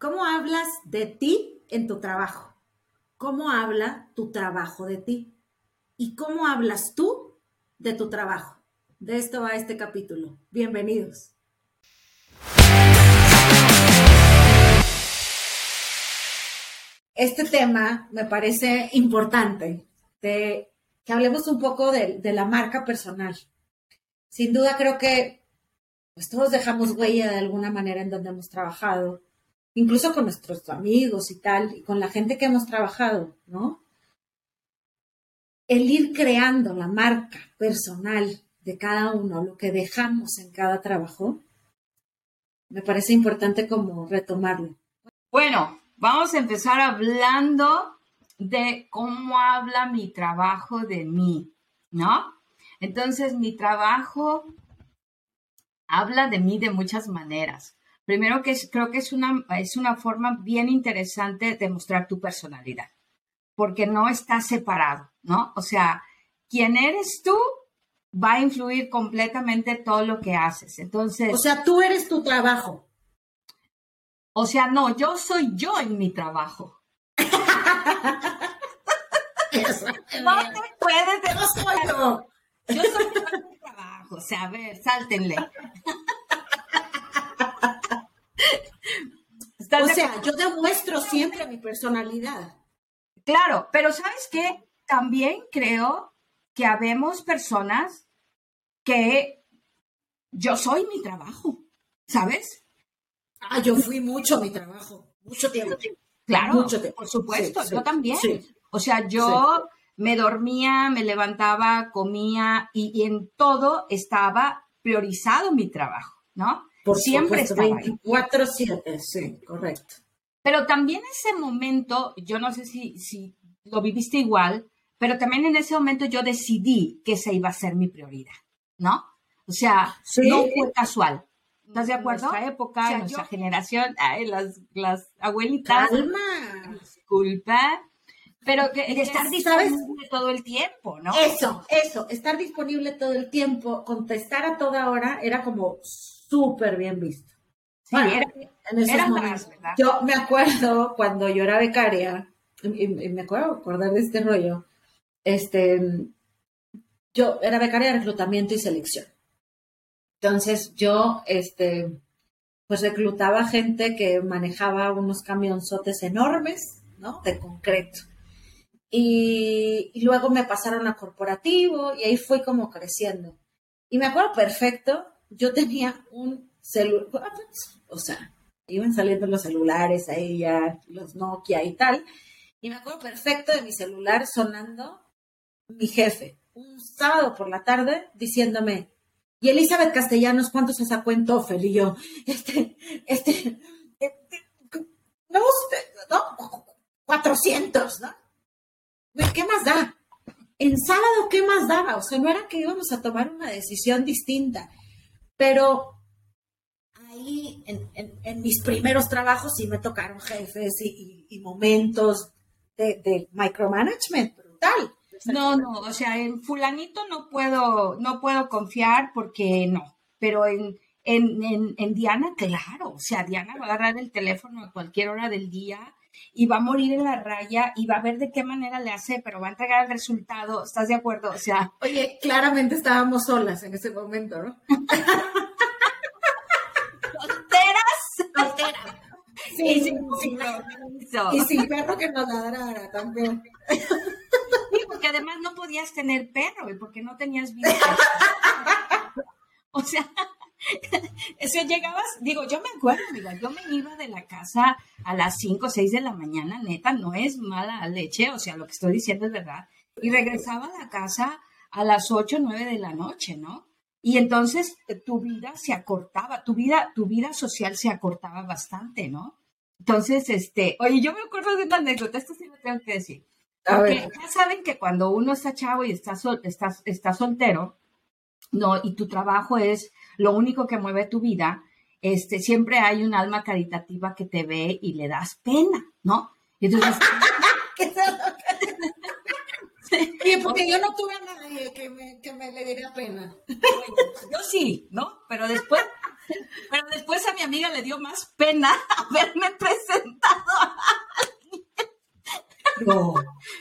¿Cómo hablas de ti en tu trabajo? ¿Cómo habla tu trabajo de ti? ¿Y cómo hablas tú de tu trabajo? De esto va este capítulo. Bienvenidos. Este tema me parece importante, que hablemos un poco de, de la marca personal. Sin duda creo que pues todos dejamos huella de alguna manera en donde hemos trabajado incluso con nuestros amigos y tal, y con la gente que hemos trabajado, ¿no? El ir creando la marca personal de cada uno, lo que dejamos en cada trabajo, me parece importante como retomarlo. Bueno, vamos a empezar hablando de cómo habla mi trabajo de mí, ¿no? Entonces, mi trabajo habla de mí de muchas maneras. Primero que creo que es una, es una forma bien interesante de mostrar tu personalidad, porque no está separado, ¿no? O sea, quién eres tú va a influir completamente todo lo que haces. Entonces. O sea, tú eres tu trabajo. O sea, no, yo soy yo en mi trabajo. no te puedes Yo soy yo. Yo soy yo en mi trabajo. O sea, a ver, sáltenle. O sea, yo demuestro siempre mi personalidad. Claro, pero ¿sabes qué? También creo que habemos personas que yo soy mi trabajo, ¿sabes? Ah, yo fui mucho mi trabajo, mucho tiempo. Claro, mucho tiempo. por supuesto, yo también. O sea, yo me dormía, me levantaba, comía y en todo estaba priorizado mi trabajo, ¿no? Por siempre está 24-7, sí, correcto. Pero también ese momento, yo no sé si, si lo viviste igual, pero también en ese momento yo decidí que esa iba a ser mi prioridad, ¿no? O sea, no fue casual. ¿Estás de acuerdo? En nuestra época, en nuestra generación, ay, las, las abuelitas. Calma. Disculpa. Pero que, estar disponible todo el tiempo, ¿no? Eso, eso, estar disponible todo el tiempo, contestar a toda hora, era como súper bien visto. era, en esos momentos. Yo me acuerdo cuando yo era becaria, y, me acuerdo acordar de este rollo, este, yo era becaria de reclutamiento y selección. Entonces yo, este, pues reclutaba gente que manejaba unos camionzotes enormes, ¿no? De concreto. Y, y, luego me pasaron a corporativo y ahí fui como creciendo. Y me acuerdo perfecto yo tenía un celular, o sea, iban saliendo los celulares ahí ya, los Nokia y tal, y me acuerdo perfecto de mi celular sonando mi jefe, un sábado por la tarde, diciéndome, y Elizabeth Castellanos, ¿cuánto se sacó en TOEFL? Y yo, este, este, este no, no, 400, ¿no? ¿Qué más da? En sábado, ¿qué más daba? O sea, no era que íbamos a tomar una decisión distinta. Pero ahí en, mis primeros trabajos sí me tocaron jefes y, momentos de, micromanagement brutal. No, no, o sea, en fulanito no puedo, no puedo confiar porque no, pero en, en, en, Diana, claro, o sea, Diana va a agarrar el teléfono a cualquier hora del día y va a morir en la raya y va a ver de qué manera le hace, pero va a entregar el resultado. ¿Estás de acuerdo? O sea. Oye, claramente estábamos solas en ese momento, ¿no? ¿Solteras? Solteras. Sí, y sin, y sin perro que nos ladrara también. Sí, porque además no podías tener perro, porque no tenías vida. o sea, eso llegabas, digo, yo me acuerdo, digo, yo me iba de la casa a las 5 o 6 de la mañana, neta, no es mala leche, o sea, lo que estoy diciendo es verdad, y regresaba a la casa a las 8 o 9 de la noche, ¿no? Y entonces eh, tu vida se acortaba, tu vida, tu vida social se acortaba bastante, ¿no? Entonces, este, oye, yo me acuerdo de una anécdota, esto sí lo tengo que decir. Porque ya saben que cuando uno está chavo y está, sol, está, está soltero, no, y tu trabajo es lo único que mueve tu vida, este, siempre hay un alma caritativa que te ve y le das pena, ¿no? Y entonces... sí, porque yo no tuve a nadie que me, que me le diera pena. yo sí, ¿no? Pero después, Pero después a mi amiga le dio más pena haberme presentado a No.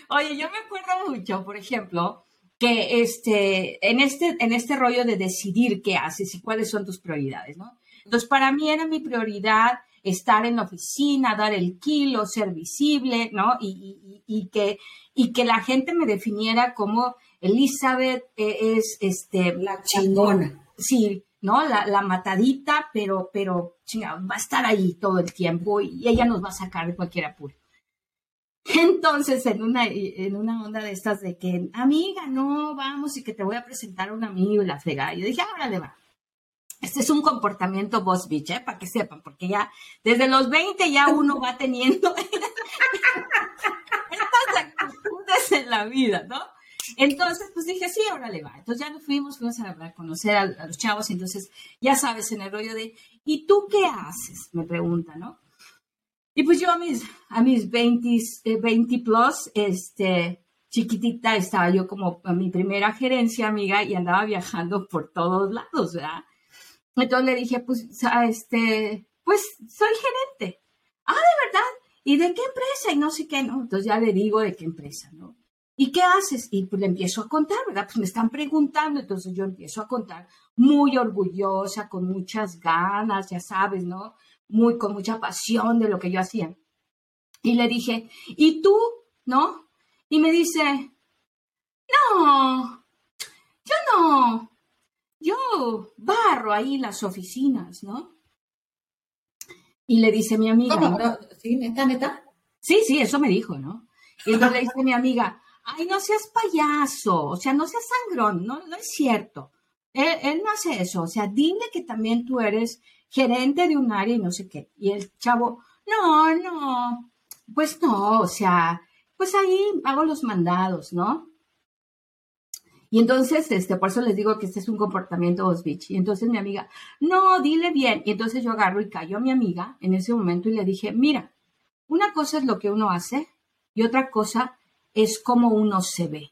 Oye, yo me acuerdo mucho, por ejemplo, que este, en, este, en este rollo de decidir qué haces y cuáles son tus prioridades, ¿no? Entonces, para mí era mi prioridad estar en la oficina, dar el kilo, ser visible, ¿no? Y, y, y que, y que la gente me definiera como Elizabeth es, este... La chingona. Sí, ¿no? La, la matadita, pero, pero, va a estar ahí todo el tiempo y ella nos va a sacar de cualquier apuro. Entonces, en una, en una onda de estas de que, amiga, no, vamos y que te voy a presentar a un amigo y la fregada. Yo dije, ahora le va. Este es un comportamiento boss bitch, ¿eh? Para que sepan, porque ya desde los 20 ya uno va teniendo estas actitudes en la vida, ¿no? Entonces, pues dije, sí, ahora le va. Entonces ya nos fuimos, fuimos a, conocer a, a, los chavos, entonces, ya sabes, en el rollo de, ¿y tú qué haces? Me pregunta, ¿no? Y pues yo a mis, a mis 20, eh, 20 plus, este, chiquitita, estaba yo como a mi primera gerencia, amiga, y andaba viajando por todos lados, ¿verdad? Entonces le dije, pues, este, pues soy gerente. Ah, de verdad. ¿Y de qué empresa? Y no sé qué, ¿no? Entonces ya le digo de qué empresa, ¿no? ¿Y qué haces? Y pues le empiezo a contar, ¿verdad? Pues me están preguntando, entonces yo empiezo a contar muy orgullosa, con muchas ganas, ya sabes, ¿no? Muy, con mucha pasión de lo que yo hacía. Y le dije, ¿y tú? ¿No? Y me dice, no, yo no, yo barro ahí las oficinas, ¿no? Y le dice mi amiga. ¿Cómo? ¿no? ¿Sí, neta, neta? Sí, sí, eso me dijo, ¿no? Y entonces le dice mi amiga, ay, no seas payaso, o sea, no seas sangrón, no, no es cierto. Él, él, no hace eso, o sea, dile que también tú eres gerente de un área y no sé qué. Y el chavo, no, no, pues no, o sea, pues ahí hago los mandados, ¿no? Y entonces, este, por eso les digo que este es un comportamiento bitch. Y entonces mi amiga, no, dile bien. Y entonces yo agarro y callo a mi amiga en ese momento y le dije, mira, una cosa es lo que uno hace y otra cosa es cómo uno se ve,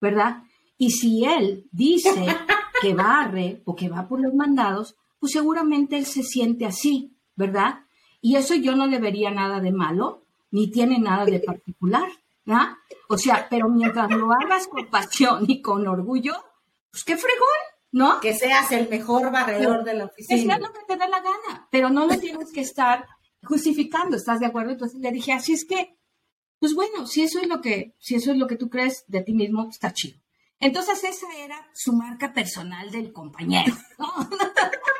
¿verdad? Y si él dice que barre o que va por los mandados, pues seguramente él se siente así, ¿verdad? Y eso yo no le vería nada de malo, ni tiene nada de particular, ¿verdad? O sea, pero mientras lo hagas con pasión y con orgullo, pues qué fregón, ¿no? Que seas el mejor barredor de la oficina. Es lo que te da la gana, pero no lo tienes que estar justificando, ¿estás de acuerdo? Entonces le dije, así es que, pues bueno, si eso es lo que, si eso es lo que tú crees de ti mismo, está chido. Entonces esa era su marca personal del compañero, ¿no?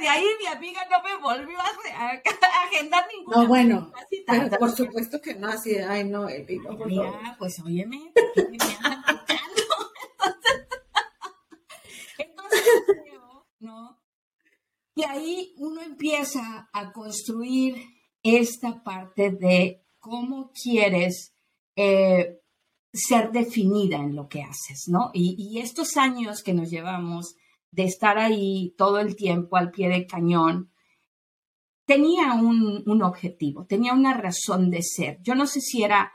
de ahí mi amiga no me volvió a, a, agendar ninguna. No, bueno, cita, pero por supuesto que no, así, ay no, el no, por Mira, favor. pues óyeme, ¿por qué me? Entonces, entonces creo, ¿no? Y ahí uno empieza a construir esta parte de cómo quieres eh, ser definida en lo que haces, ¿no? Y, y, estos años que nos llevamos de estar ahí todo el tiempo al pie del cañón, tenía un, un, objetivo, tenía una razón de ser. Yo no sé si era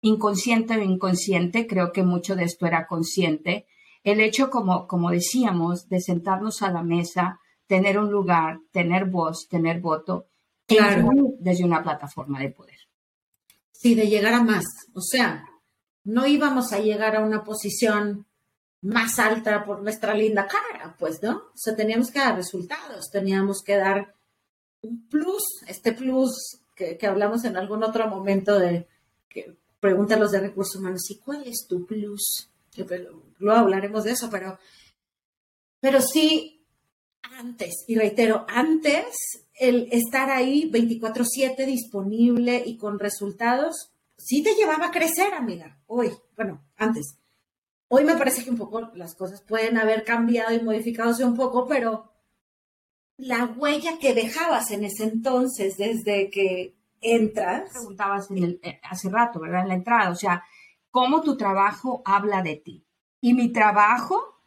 inconsciente o inconsciente, creo que mucho de esto era consciente. El hecho, como, como decíamos, de sentarnos a la mesa, tener un lugar, tener voz, tener voto, claro. desde una plataforma de poder. Sí, de llegar a más. O sea, no íbamos a llegar a una posición más alta por nuestra linda cara, pues, ¿no? O sea, teníamos que dar resultados, teníamos que dar un plus, este plus que, que hablamos en algún otro momento de que preguntan los de recursos humanos, ¿y cuál es tu plus? Luego hablaremos de eso, pero, pero sí, antes, y reitero, antes el estar ahí 24/7 disponible y con resultados, sí te llevaba a crecer, amiga. Hoy, bueno, antes. Hoy me parece que un poco las cosas pueden haber cambiado y modificadose un poco, pero la huella que dejabas en ese entonces, desde que entras. Preguntabas en el, eh, hace rato, ¿verdad? En la entrada, o sea, cómo tu trabajo habla de ti. Y mi trabajo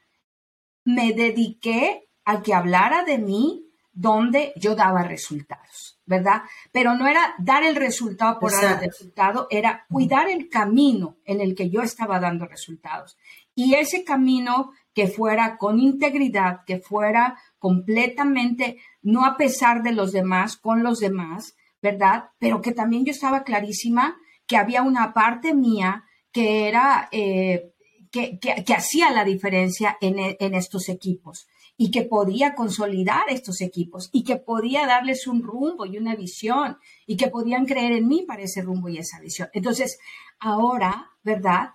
me dediqué a que hablara de mí donde yo daba resultados, ¿verdad? Pero no era dar el resultado por Exacto. dar el resultado, era cuidar el camino en el que yo estaba dando resultados. Y ese camino que fuera con integridad, que fuera completamente, no a pesar de los demás, con los demás, ¿verdad? Pero que también yo estaba clarísima que había una parte mía que era, eh, que, hacía la diferencia en, en estos equipos y que podía consolidar estos equipos y que podía darles un rumbo y una visión y que podían creer en mí para ese rumbo y esa visión. Entonces, ahora, ¿verdad?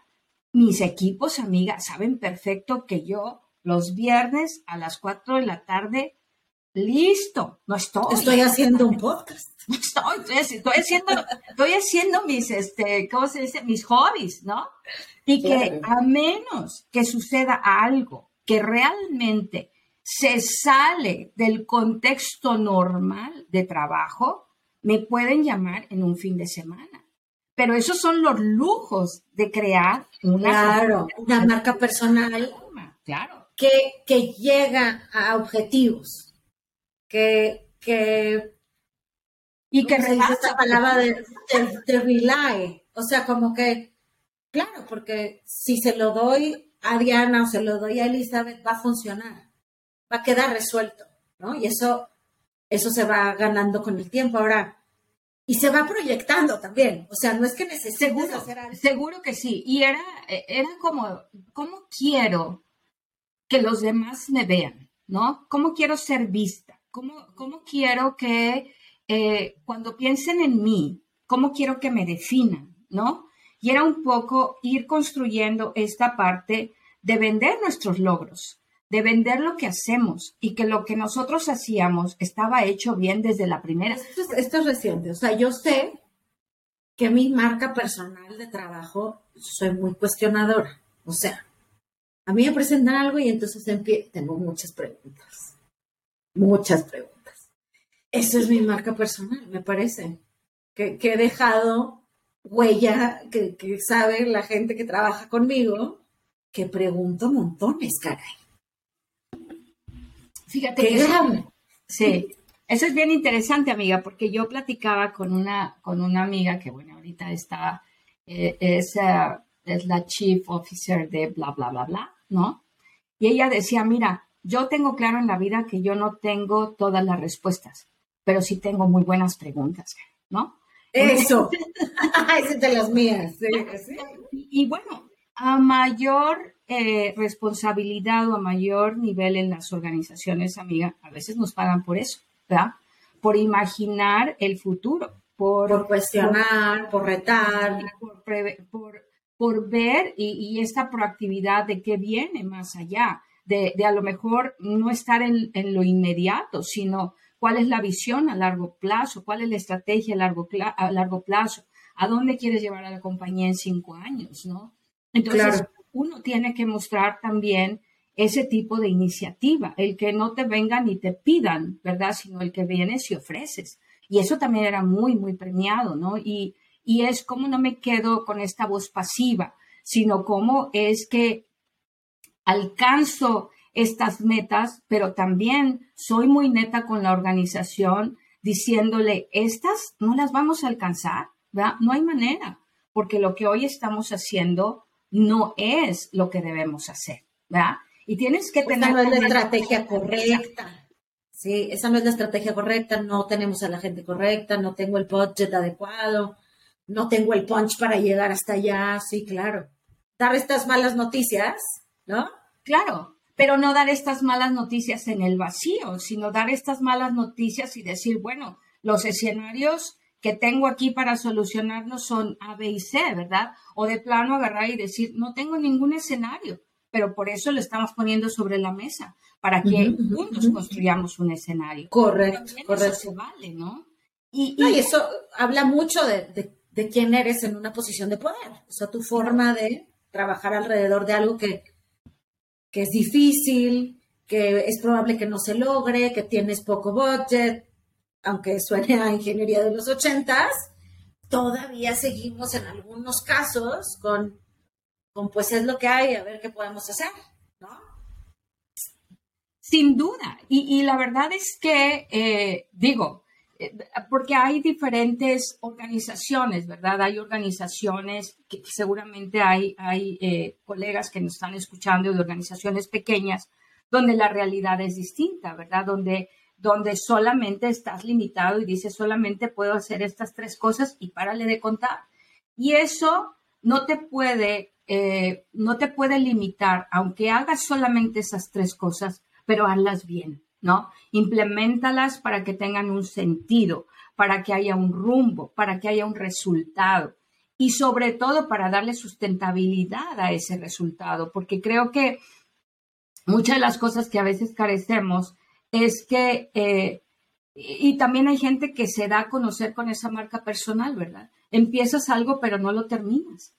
Mis equipos, amigas, saben perfecto que yo los viernes a las 4 de la tarde, listo, no estoy. Estoy haciendo un podcast. No estoy, estoy, haciendo, estoy haciendo mis, este, ¿cómo se dice? Mis hobbies, ¿no? Y que a menos que suceda algo que realmente se sale del contexto normal de trabajo, me pueden llamar en un fin de semana. Pero esos son los lujos de crear una, una marca personal claro. que, que llega a objetivos, que, que y que rebasa esta palabra de, de, rely. O sea, como que, claro, porque si se lo doy a Diana o se lo doy a Elizabeth, va a funcionar va a quedar resuelto, ¿no? Y eso, eso se va ganando con el tiempo ahora. Y se va proyectando también. O sea, no es que necesites seguro, hacer algo. Seguro que sí. Y era, era como, ¿cómo quiero que los demás me vean? ¿No? ¿Cómo quiero ser vista? ¿Cómo, cómo quiero que eh, cuando piensen en mí, cómo quiero que me definan? ¿No? Y era un poco ir construyendo esta parte de vender nuestros logros, de vender lo que hacemos y que lo que nosotros hacíamos estaba hecho bien desde la primera. Esto es, reciente, o sea, yo sé que mi marca personal de trabajo soy muy cuestionadora, o sea, a mí me presentan algo y entonces tengo muchas preguntas, muchas preguntas. Eso es mi marca personal, me parece, que, he dejado huella, que, que sabe la gente que trabaja conmigo, que pregunto montones, caray. Fíjate que eso, sí, eso es bien interesante, amiga, porque yo platicaba con una, con una amiga que, bueno, ahorita está, eh, es, eh, es la chief officer de bla, bla, bla, bla, ¿no? Y ella decía, mira, yo tengo claro en la vida que yo no tengo todas las respuestas, pero sí tengo muy buenas preguntas, ¿no? Eso, es de las mías. y bueno, a mayor eh, responsabilidad o a mayor nivel en las organizaciones, amiga, a veces nos pagan por eso, ¿verdad? Por imaginar el futuro, por, cuestionar, por, retar, por, por, ver y, esta proactividad de qué viene más allá, de, a lo mejor no estar en, lo inmediato, sino cuál es la visión a largo plazo, cuál es la estrategia a largo, a largo plazo, a dónde quieres llevar a la compañía en cinco años, ¿no? Entonces, uno tiene que mostrar también ese tipo de iniciativa, el que no te vengan y te pidan, ¿verdad? Sino el que vienes y ofreces. Y eso también era muy, muy premiado, ¿no? Y, y es como no me quedo con esta voz pasiva, sino cómo es que alcanzo estas metas, pero también soy muy neta con la organización diciéndole, estas no las vamos a alcanzar, ¿verdad? No hay manera, porque lo que hoy estamos haciendo no es lo que debemos hacer, ¿verdad? Y tienes que tener... Esa no es la estrategia correcta. Sí, esa no es la estrategia correcta, no tenemos a la gente correcta, no tengo el budget adecuado, no tengo el punch para llegar hasta allá, sí, claro. Dar estas malas noticias, ¿no? Claro, pero no dar estas malas noticias en el vacío, sino dar estas malas noticias y decir, bueno, los escenarios que tengo aquí para solucionarnos son A, B y C, ¿verdad? O de plano agarrar y decir, no tengo ningún escenario, pero por eso lo estamos poniendo sobre la mesa, para que juntos construyamos un escenario. Correcto, correcto. Eso se vale, ¿no? Y, eso habla mucho de, quién eres en una posición de poder, o sea, tu forma de trabajar alrededor de algo que, que es difícil, que es probable que no se logre, que tienes poco budget, aunque suene a ingeniería de los ochentas, todavía seguimos en algunos casos con, con pues es lo que hay, a ver qué podemos hacer, ¿no? Sin duda. Y, la verdad es que, eh, digo, eh, porque hay diferentes organizaciones, ¿verdad? Hay organizaciones que seguramente hay, hay eh, colegas que nos están escuchando de organizaciones pequeñas donde la realidad es distinta, ¿verdad? Donde, donde solamente estás limitado y dices solamente puedo hacer estas tres cosas y párale de contar. Y eso no te puede, eh, no te puede limitar, aunque hagas solamente esas tres cosas, pero hazlas bien. ¿no? Implementalas para que tengan un sentido, para que haya un rumbo, para que haya un resultado y sobre todo para darle sustentabilidad a ese resultado, porque creo que muchas de las cosas que a veces carecemos es que, eh, y también hay gente que se da a conocer con esa marca personal, ¿verdad? Empiezas algo pero no lo terminas.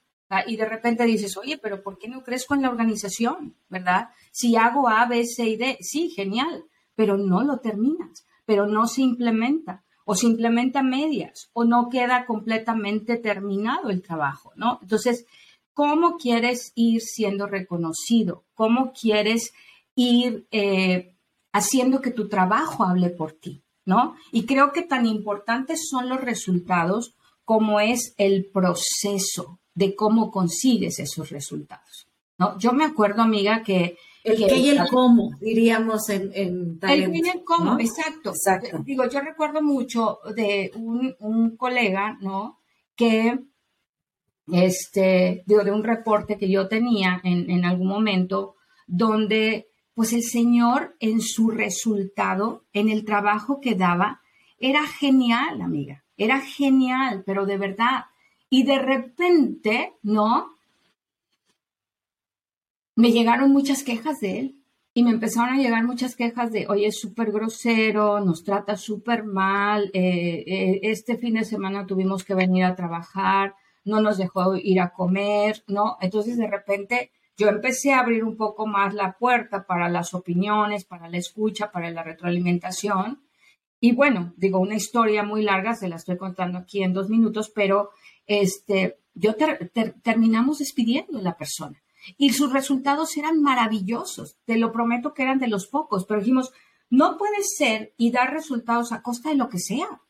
Y de repente dices, oye, pero ¿por qué no crezco en la organización? ¿Verdad? Si hago A, B, C y D, sí, genial, pero no lo terminas, pero no se implementa o se implementa medias o no queda completamente terminado el trabajo, ¿no? Entonces, ¿cómo quieres ir siendo reconocido? ¿Cómo quieres ir eh, haciendo que tu trabajo hable por ti, ¿no? Y creo que tan importantes son los resultados como es el proceso de cómo consigues esos resultados, ¿no? Yo me acuerdo, amiga, que el qué y el cómo, diríamos en, en talento, El qué y el cómo, exacto. Digo, yo recuerdo mucho de un, colega, ¿no? Que, este, digo, de un reporte que yo tenía en, en algún momento, donde, pues el señor en su resultado, en el trabajo que daba, era genial, amiga, era genial, pero de verdad. Y de repente, ¿no? me llegaron muchas quejas de él y me empezaron a llegar muchas quejas de, oye, es súper grosero, nos trata súper mal, eh, eh, este fin de semana tuvimos que venir a trabajar, no nos dejó ir a comer, ¿no? Entonces de repente yo empecé a abrir un poco más la puerta para las opiniones, para la escucha, para la retroalimentación. Y bueno, digo, una historia muy larga, se la estoy contando aquí en dos minutos, pero este, yo terminamos despidiendo a la persona y sus resultados eran maravillosos. Te lo prometo que eran de los pocos, pero dijimos, no puede ser y dar resultados a costa de lo que sea.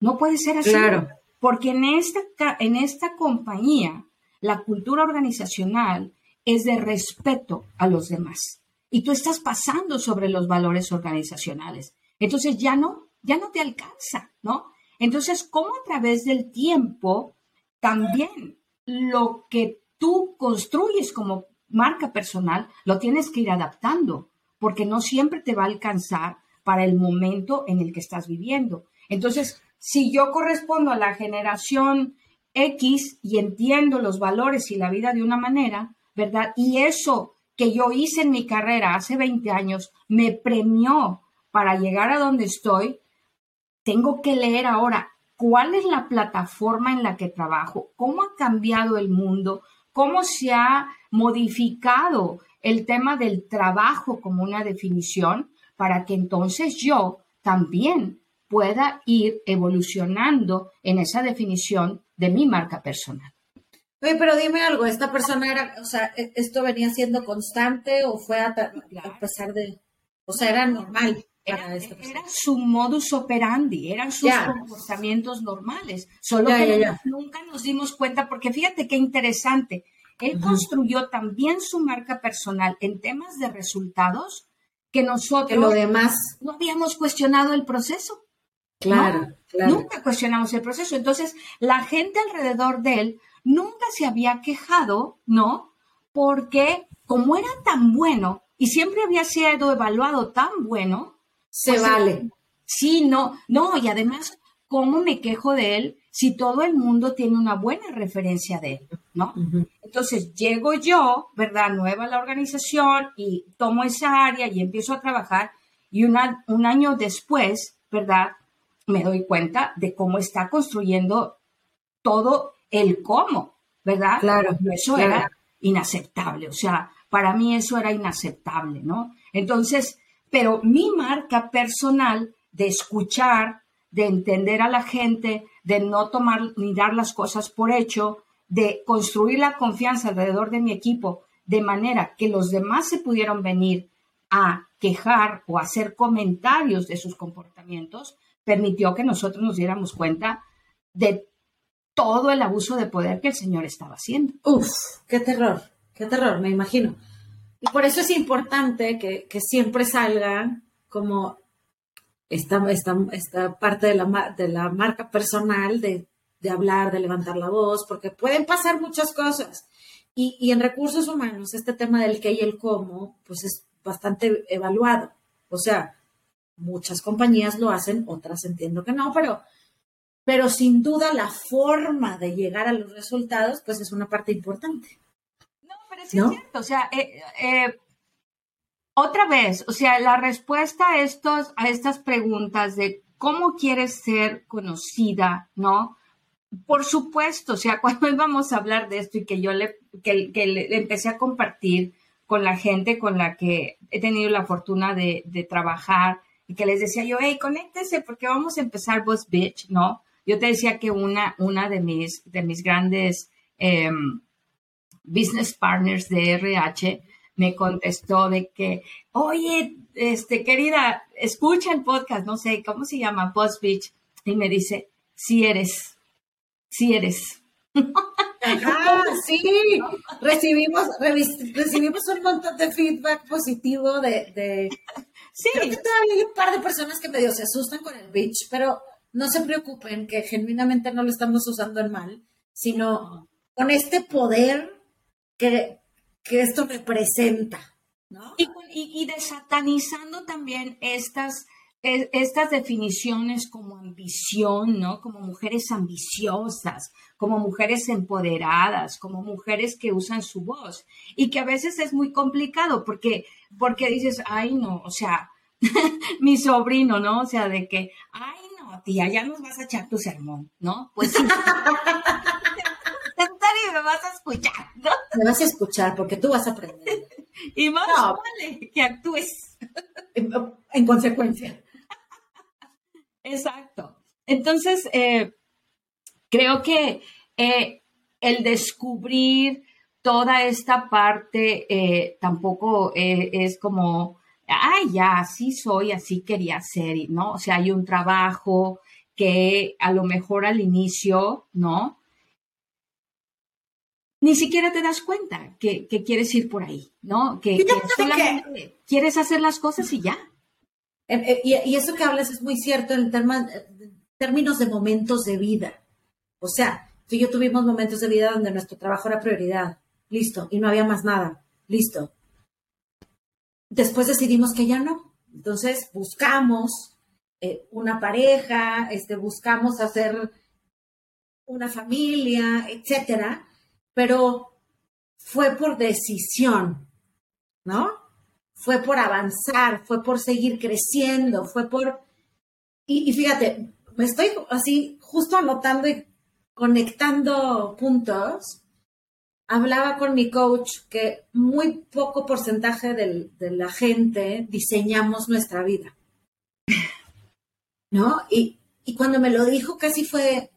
No puede ser así. Claro. Porque en esta, en esta compañía, la cultura organizacional es de respeto a los demás. Y tú estás pasando sobre los valores organizacionales. Entonces ya no, ya no te alcanza, ¿no? Entonces, ¿cómo a través del tiempo también lo que tú construyes como marca personal, lo tienes que ir adaptando, porque no siempre te va a alcanzar para el momento en el que estás viviendo. Entonces, si yo correspondo a la generación X y entiendo los valores y la vida de una manera, ¿verdad? Y eso que yo hice en mi carrera hace 20 años me premió para llegar a donde estoy, tengo que leer ahora cuál es la plataforma en la que trabajo, cómo ha cambiado el mundo, cómo se ha modificado el tema del trabajo como una definición para que entonces yo también pueda ir evolucionando en esa definición de mi marca personal. Oye, pero dime algo, ¿esta persona era, o sea, e, esto venía siendo constante o fue a, pesar de, o sea, era normal? Era, era, su modus operandi, eran sus comportamientos normales, solo que nunca nos dimos cuenta, porque fíjate qué interesante, él construyó también su marca personal en temas de resultados que nosotros lo demás no habíamos cuestionado el proceso. Claro, claro. Nunca cuestionamos el proceso. Entonces, la gente alrededor de él nunca se había quejado, ¿no? Porque como era tan bueno y siempre había sido evaluado tan bueno, se pues, vale. Sí, no, no, y además, ¿cómo me quejo de él si todo el mundo tiene una buena referencia de él, ¿no? Entonces llego yo, ¿verdad? Nueva a la organización y tomo esa área y empiezo a trabajar y un año después, ¿verdad? Me doy cuenta de cómo está construyendo todo el cómo, ¿verdad? Claro. Eso era inaceptable, o sea, para mí eso era inaceptable, ¿no? Entonces, pero mi marca personal de escuchar, de entender a la gente, de no tomar ni dar las cosas por hecho, de construir la confianza alrededor de mi equipo, de manera que los demás se pudieron venir a quejar o hacer comentarios de sus comportamientos, permitió que nosotros nos diéramos cuenta de todo el abuso de poder que el Señor estaba haciendo. Uf, qué terror, qué terror, me imagino. Y por eso es importante que, siempre salga como esta, parte de la, marca personal, de, hablar, de levantar la voz, porque pueden pasar muchas cosas. Y en recursos humanos, este tema del qué y el cómo, pues es bastante evaluado. O sea, muchas compañías lo hacen, otras entiendo que no, pero, pero sin duda la forma de llegar a los resultados, pues es una parte importante. No, pero es cierto, o sea, eh, eh, otra vez, o sea, la respuesta a, estos, a estas preguntas de cómo quieres ser conocida, ¿no? Por supuesto, o sea, cuando íbamos a hablar de esto y que yo le, que, que le empecé a compartir, con la gente con la que he tenido la fortuna de, trabajar y que les decía yo, hey, conéctese porque vamos a empezar Boss Bitch, ¿no? Yo te decía que una, una de, mis, de mis grandes em, business partners de RH me contestó de que, oye, este, querida, escucha el podcast, no sé, ¿cómo se llama? Boss Bitch. Y me dice, si eres, si eres. Ah, sí, recibimos, recibimos un montón de feedback positivo de, sí. Creo que todavía hay un par de personas que medio se asustan con el bitch, pero no se preocupen que genuinamente no lo estamos usando en mal, sino con este poder que, que esto representa. ¿no? Y, y, desatanizando también estas estas definiciones como ambición, ¿no? Como mujeres ambiciosas, como mujeres empoderadas, como mujeres que usan su voz y que a veces es muy complicado porque, porque dices, ay no, o sea, mi sobrino, ¿no? O sea, de que, ay no, tía, ya nos vas a echar tu sermón, ¿no? Pues sí. y me vas a escuchar, ¿no? Me vas a escuchar porque tú vas a aprender. Y más vale que actúes. en consecuencia. Exacto. Entonces, eh, creo que eh, el descubrir toda esta parte eh, tampoco es como, ay, ya, así soy, así quería ser, ¿no? O sea, hay un trabajo que a lo mejor al inicio, ¿no? Ni siquiera te das cuenta que, quieres ir por ahí, ¿no? Que, que solamente quieres hacer las cosas y ya. Eh, eh, y, eso que hablas es muy cierto en términos de momentos de vida. O sea, tú y yo tuvimos momentos de vida donde nuestro trabajo era prioridad, listo, y no había más nada, listo. Después decidimos que ya no. Entonces buscamos eh, una pareja, este, buscamos hacer una familia, etcétera, pero fue por decisión, ¿no? fue por avanzar, fue por seguir creciendo, fue por... Y, fíjate, me estoy así justo anotando y conectando puntos. Hablaba con mi coach que muy poco porcentaje de la gente diseñamos nuestra vida. ¿No? Y, y cuando me lo dijo casi fue,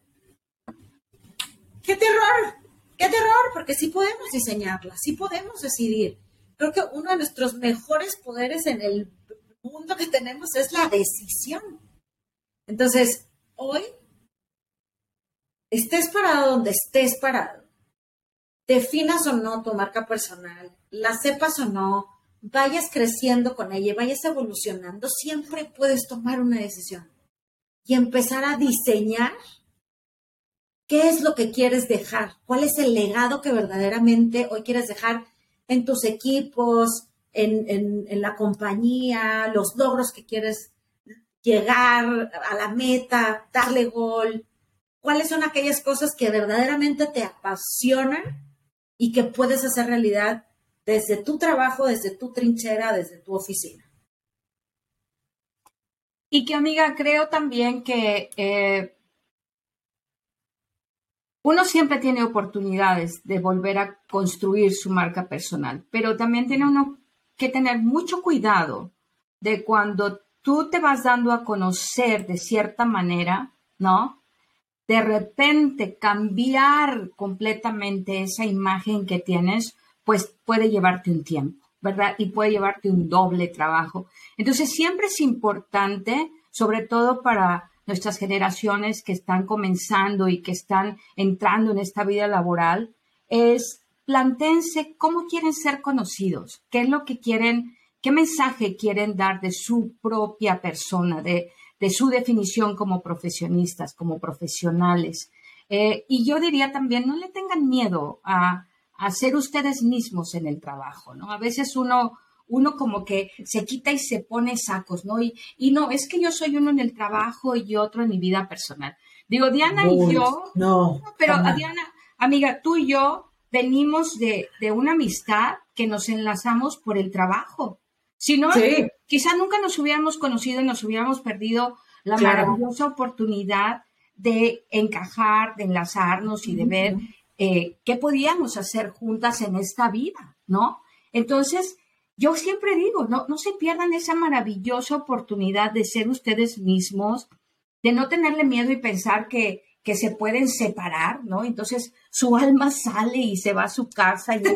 ¡qué terror! ¡Qué terror! Porque sí podemos diseñarla, sí podemos decidir creo que uno de nuestros mejores poderes en el mundo que tenemos es la decisión. Entonces, hoy, estés parado donde estés parado, definas o no tu marca personal, la sepas o no, vayas creciendo con ella, vayas evolucionando, siempre puedes tomar una decisión y empezar a diseñar qué es lo que quieres dejar, cuál es el legado que verdaderamente hoy quieres dejar en tus equipos, en, la compañía, los logros que quieres llegar a la meta, darle gol, cuáles son aquellas cosas que verdaderamente te apasionan y que puedes hacer realidad desde tu trabajo, desde tu trinchera, desde tu oficina. Y que amiga, creo también que eh, uno siempre tiene oportunidades de volver a construir su marca personal, pero también tiene uno que tener mucho cuidado de cuando tú te vas dando a conocer de cierta manera, ¿no? De repente cambiar completamente esa imagen que tienes, pues puede llevarte un tiempo, ¿verdad? Y puede llevarte un doble trabajo. Entonces, siempre es importante, sobre todo para nuestras generaciones que están comenzando y que están entrando en esta vida laboral, es plantense cómo quieren ser conocidos, qué es lo que quieren, qué mensaje quieren dar de su propia persona, de, de su definición como profesionistas, como profesionales. Eh, y yo diría también, no le tengan miedo a, a, ser ustedes mismos en el trabajo, ¿no? A veces uno, uno como que se quita y se pone sacos, ¿no? Y, y no, es que yo soy uno en el trabajo y otro en mi vida personal. Digo, Diana y yo, no, pero Diana, amiga, tú y yo venimos de, de, una amistad que nos enlazamos por el trabajo. Si no, quizá nunca nos hubiéramos conocido y nos hubiéramos perdido la maravillosa oportunidad de encajar, de enlazarnos y de ver eh, qué podíamos hacer juntas en esta vida, ¿no? Entonces, yo siempre digo, no, no se pierdan esa maravillosa oportunidad de ser ustedes mismos, de no tenerle miedo y pensar que, que se pueden separar, ¿no? Entonces su alma sale y se va a su casa. Y... no,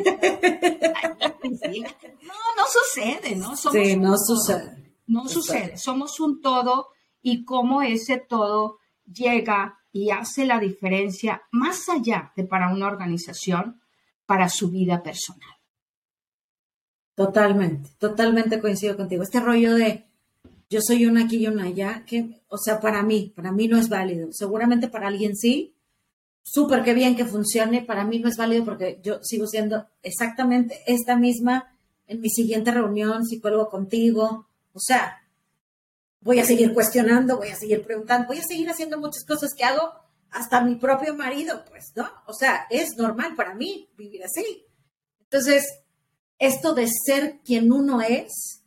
no sucede, ¿no? sí, no sucede. No sucede. Somos un todo y cómo ese todo llega y hace la diferencia más allá de para una organización, para su vida personal. Totalmente, totalmente coincido contigo. Este rollo de yo soy una aquí y una allá, que, o sea, para mí, para mí no es válido. Seguramente para alguien sí, súper que bien que funcione, para mí no es válido porque yo sigo siendo exactamente esta misma en mi siguiente reunión, psicólogo contigo. O sea, voy a seguir cuestionando, voy a seguir preguntando, voy a seguir haciendo muchas cosas que hago hasta mi propio marido, pues, ¿no? O sea, es normal para mí vivir así. Entonces, esto de ser quien uno es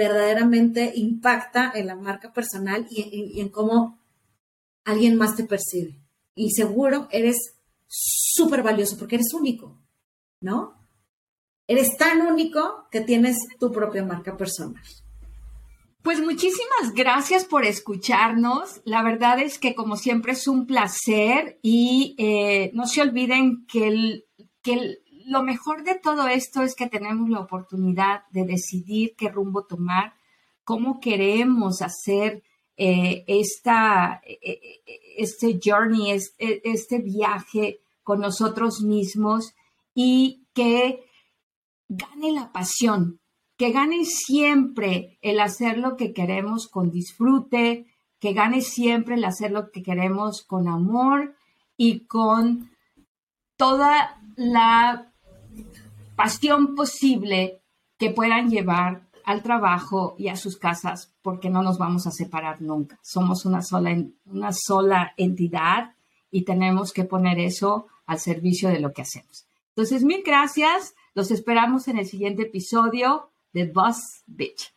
verdaderamente impacta en la marca personal y, en cómo alguien más te percibe. Y seguro eres súper valioso porque eres único, ¿no? Eres tan único que tienes tu propia marca personal. Pues muchísimas gracias por escucharnos. La verdad es que como siempre es un placer y eh, no se olviden que, que lo mejor de todo esto es que tenemos la oportunidad de decidir qué rumbo tomar, cómo queremos hacer eh, esta, eh, este journey, este, este viaje con nosotros mismos y que gane la pasión que gane siempre el hacer lo que queremos con disfrute, que gane siempre el hacer lo que queremos con amor y con toda la pasión posible que puedan llevar al trabajo y a sus casas, porque no nos vamos a separar nunca. Somos una sola, una sola entidad y tenemos que poner eso al servicio de lo que hacemos. Entonces, mil gracias. Los esperamos en el siguiente episodio. the boss bitch.